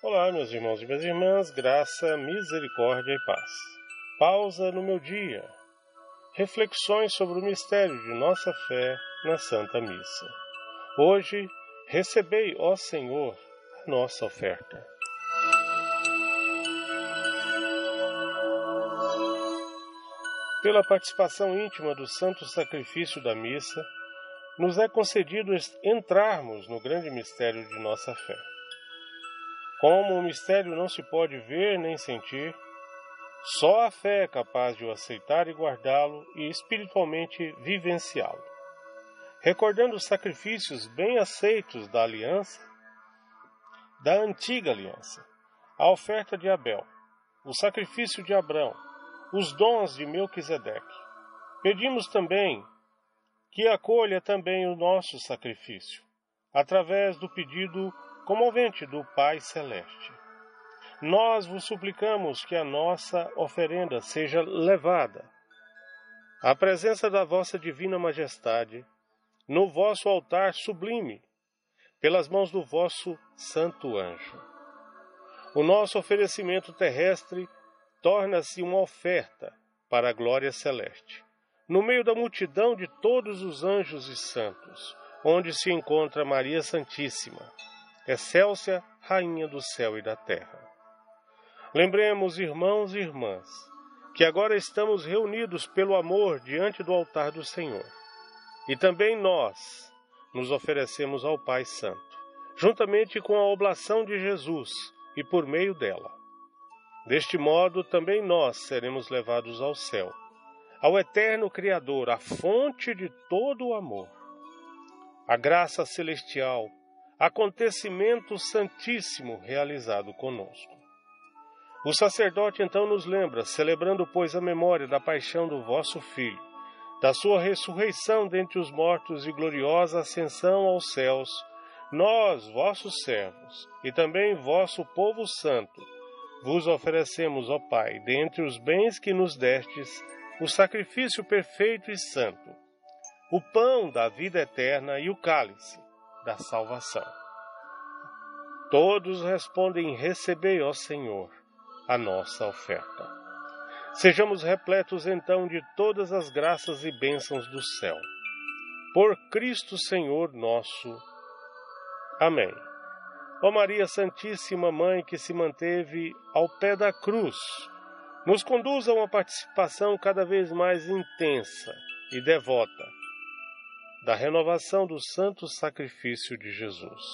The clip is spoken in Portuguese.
Senhor, meus irmãos e minhas irmãs, graça, misericórdia e paz. Pausa no meu dia. Reflexões sobre o mistério de nossa fé na Santa Missa. Hoje, recebei, ó Senhor, a nossa oferta. Pela participação íntima do santo sacrifício da missa, nos é concedido entrarmos no grande mistério de nossa fé. Como o mistério não se pode ver nem sentir, só a fé é capaz de o aceitar e guardá-lo e espiritualmente vivenciá-lo. Recordando os sacrifícios bem aceitos da aliança, da antiga aliança, a oferta de Abel, o sacrifício de Abraão, os dons de Melquisedeque. Pedimos também que acolha também o nosso sacrifício, através do pedido comovente do Pai Celeste. Nós vos suplicamos que a nossa oferenda seja levada à presença da vossa divina majestade no vosso altar sublime, pelas mãos do vosso santo anjo. O nosso oferecimento terrestre torna-se uma oferta para a glória celeste. No meio da multidão de todos os anjos e santos, onde se encontra Maria Santíssima, Excélsia, Rainha do céu e da terra. Lembremos, irmãos e irmãs, que agora estamos reunidos pelo amor diante do altar do Senhor. E também nós nos oferecemos ao Pai Santo, juntamente com a oblação de Jesus e por meio dela. Deste modo, também nós seremos levados ao céu, ao eterno Criador, a fonte de todo o amor. A graça celestial acontecimento santíssimo realizado conosco. O sacerdote então nos lembra, celebrando, pois, a memória da paixão do vosso Filho, da sua ressurreição dentre os mortos e gloriosa ascensão aos céus, nós, vossos servos, e também vosso povo santo, vos oferecemos, ó Pai, dentre os bens que nos destes, o sacrifício perfeito e santo, o pão da vida eterna e o cálice da salvação. Todos respondem: Recebei, ó Senhor, a nossa oferta. Sejamos repletos então de todas as graças e bênçãos do céu. Por Cristo Senhor nosso. Amém. Ó Maria Santíssima Mãe que se manteve ao pé da cruz, nos conduza a uma participação cada vez mais intensa e devota da renovação do santo sacrifício de Jesus.